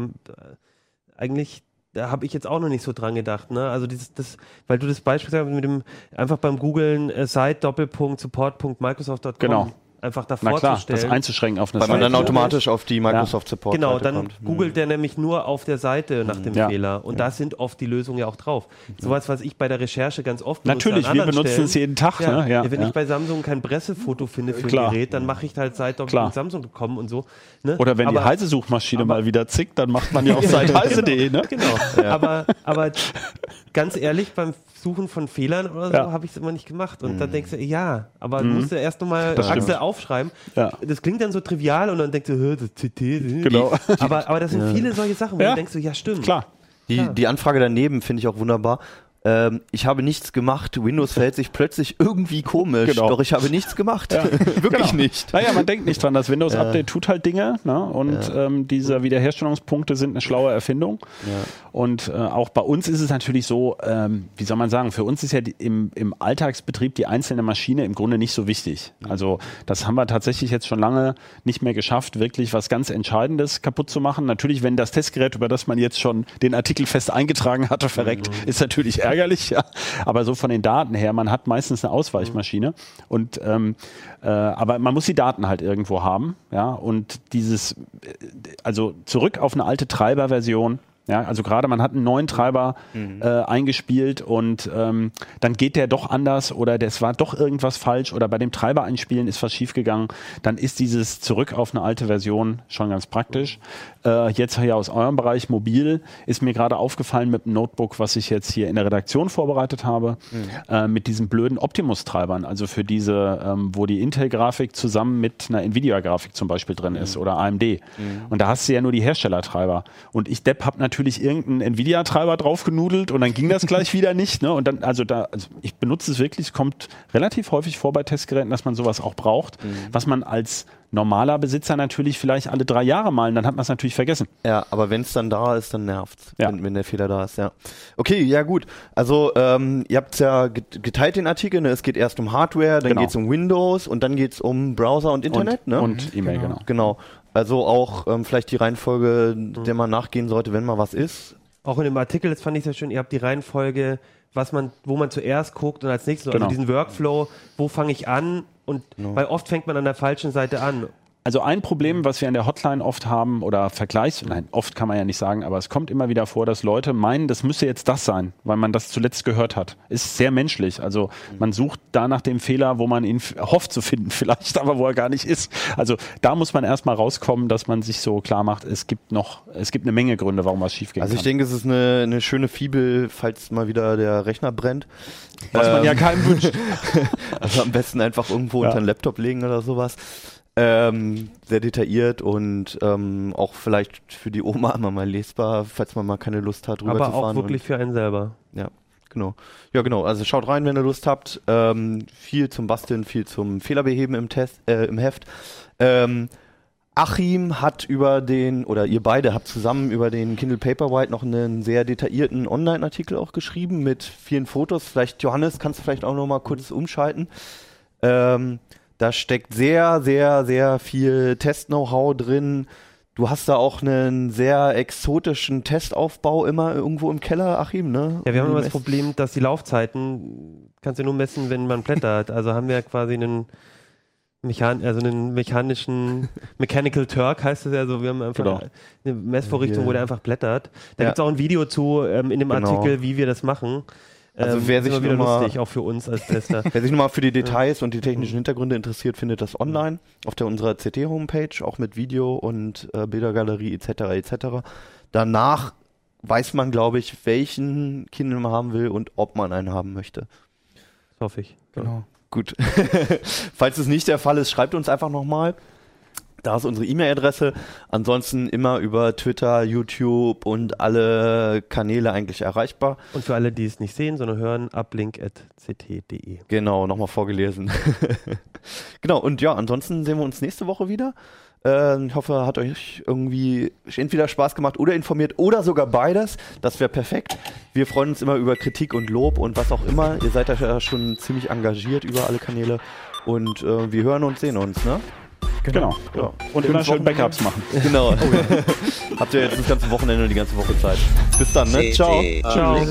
eigentlich da habe ich jetzt auch noch nicht so dran gedacht, ne? Also dieses, das, weil du das Beispiel sagst mit dem einfach beim Googlen äh, Site Doppelpunkt Support.microsoft.com. Genau einfach davor Na klar, zu stellen. das einzuschränken auf eine Weil man dann automatisch auf die Microsoft Support Genau, Seite dann kommt. googelt der nämlich nur auf der Seite nach dem ja. Fehler und ja. da sind oft die Lösungen ja auch drauf. Sowas, was ich bei der Recherche ganz oft Natürlich, wir benutzen Stellen. es jeden Tag. Ja. Ne? Ja. Wenn ich bei Samsung kein Pressefoto finde für Klar. ein Gerät, dann mache ich halt Samsung.com und so. Ne? Oder wenn aber, die Heise-Suchmaschine mal wieder zickt, dann macht man ja auch Seite-Heise.de. Ne? Genau, aber, aber ganz ehrlich, beim Suchen von Fehlern oder so ja. habe ich es immer nicht gemacht. Und mhm. dann denkst du, ja, aber mhm. musst du erst nochmal Axel. Aufschreiben. Ja. Das klingt dann so trivial und dann denkst du, das CT. Genau. Aber, aber das sind ja. viele solche Sachen, wo du denkst, ja, stimmt. Klar. Die, die Anfrage daneben finde ich auch wunderbar ähm, ich habe nichts gemacht, Windows verhält sich plötzlich irgendwie komisch, genau. doch ich habe nichts gemacht. Ja. Wirklich genau. nicht. Naja, man denkt nicht dran, das Windows-Update tut halt Dinge ne? und ja. ähm, diese Wiederherstellungspunkte sind eine schlaue Erfindung. Und äh, auch bei uns ist es natürlich so, ähm, wie soll man sagen, für uns ist ja die, im, im Alltagsbetrieb die einzelne Maschine im Grunde nicht so wichtig. Also das haben wir tatsächlich jetzt schon lange nicht mehr geschafft, wirklich was ganz Entscheidendes kaputt zu machen. Natürlich, wenn das Testgerät, über das man jetzt schon den Artikel fest eingetragen hatte, verreckt, mhm. ist natürlich ärgerlich, ja. Aber so von den Daten her, man hat meistens eine Ausweichmaschine und ähm, äh, aber man muss die Daten halt irgendwo haben, ja. Und dieses, äh, also zurück auf eine alte Treiberversion ja, also gerade man hat einen neuen Treiber mhm. äh, eingespielt und ähm, dann geht der doch anders oder das war doch irgendwas falsch oder bei dem Treiber einspielen ist was schiefgegangen, dann ist dieses zurück auf eine alte Version schon ganz praktisch. Äh, jetzt hier aus eurem Bereich mobil ist mir gerade aufgefallen mit dem Notebook, was ich jetzt hier in der Redaktion vorbereitet habe, mhm. äh, mit diesen blöden Optimus-Treibern, also für diese, ähm, wo die Intel-Grafik zusammen mit einer Nvidia-Grafik zum Beispiel drin ist mhm. oder AMD. Mhm. Und da hast du ja nur die Herstellertreiber. Und ich Depp habe natürlich natürlich irgendein Nvidia-Treiber draufgenudelt und dann ging das gleich wieder nicht. Ne? Und dann, also da, also ich benutze es wirklich, es kommt relativ häufig vor bei Testgeräten, dass man sowas auch braucht, mhm. was man als normaler Besitzer natürlich vielleicht alle drei Jahre malen, dann hat man es natürlich vergessen. Ja, aber wenn es dann da ist, dann nervt ja. wenn, wenn, der Fehler da ist, ja. Okay, ja gut. Also ähm, ihr habt ja geteilt den Artikel, ne? es geht erst um Hardware, dann genau. geht es um Windows und dann geht es um Browser und Internet, und, ne? Und E-Mail, genau. genau. Genau. Also auch ähm, vielleicht die Reihenfolge, mhm. der man nachgehen sollte, wenn mal was ist. Auch in dem Artikel, das fand ich sehr schön, ihr habt die Reihenfolge, was man, wo man zuerst guckt und als nächstes, also genau. also diesen Workflow, wo fange ich an und no. weil oft fängt man an der falschen Seite an. Also ein Problem, was wir an der Hotline oft haben oder Vergleichs, nein, oft kann man ja nicht sagen, aber es kommt immer wieder vor, dass Leute meinen, das müsse jetzt das sein, weil man das zuletzt gehört hat. Ist sehr menschlich. Also man sucht da nach dem Fehler, wo man ihn hofft zu finden, vielleicht, aber wo er gar nicht ist. Also da muss man erstmal rauskommen, dass man sich so klar macht, es gibt noch, es gibt eine Menge Gründe, warum was schief geht. Also ich kann. denke, es ist eine, eine schöne Fibel, falls mal wieder der Rechner brennt. Was ähm, man ja ähm, keinem wünscht. also am besten einfach irgendwo ja. unter den Laptop legen oder sowas. Ähm, sehr detailliert und ähm, auch vielleicht für die Oma immer mal lesbar, falls man mal keine Lust hat, rüber Aber zu fahren. Aber auch wirklich für einen selber. Ja, genau. Ja, genau. Also schaut rein, wenn ihr Lust habt. Ähm, viel zum Basteln, viel zum Fehlerbeheben im Test, äh, im Heft. Ähm, Achim hat über den, oder ihr beide habt zusammen über den Kindle Paperwhite noch einen sehr detaillierten Online-Artikel auch geschrieben mit vielen Fotos. Vielleicht, Johannes, kannst du vielleicht auch noch mal kurz umschalten. Ähm, da steckt sehr, sehr, sehr viel Test-Know-how drin. Du hast da auch einen sehr exotischen Testaufbau immer irgendwo im Keller, Achim, ne? Ja, wir haben immer das Problem, dass die Laufzeiten kannst du nur messen, wenn man blättert. Also haben wir quasi einen Mechan also einen mechanischen Mechanical Turk heißt es ja so. Wir haben einfach genau. eine Messvorrichtung, wo der einfach blättert. Da ja. gibt es auch ein Video zu ähm, in dem genau. Artikel, wie wir das machen. Also ähm, wer sich wieder mal, lustig, auch für uns als Tester. wer sich nochmal für die Details und die technischen Hintergründe interessiert, findet das online auf der unserer CT-Homepage, auch mit Video und äh, Bildergalerie etc. etc. Danach weiß man, glaube ich, welchen Kindle man haben will und ob man einen haben möchte. Das hoffe ich. Genau. Gut. Falls es nicht der Fall ist, schreibt uns einfach nochmal. Da ist unsere E-Mail-Adresse. Ansonsten immer über Twitter, YouTube und alle Kanäle eigentlich erreichbar. Und für alle, die es nicht sehen, sondern hören, uplink.ct.de. Genau, nochmal vorgelesen. genau, und ja, ansonsten sehen wir uns nächste Woche wieder. Äh, ich hoffe, hat euch irgendwie entweder Spaß gemacht oder informiert oder sogar beides. Das wäre perfekt. Wir freuen uns immer über Kritik und Lob und was auch immer. Ihr seid ja schon ziemlich engagiert über alle Kanäle. Und äh, wir hören und sehen uns, ne? Genau. genau. Ja. Und immer schön Backups machen. Genau. Oh, ja. Habt ihr jetzt das ganze Wochenende und die ganze Woche Zeit. Bis dann, ne? Ciao. Ciao.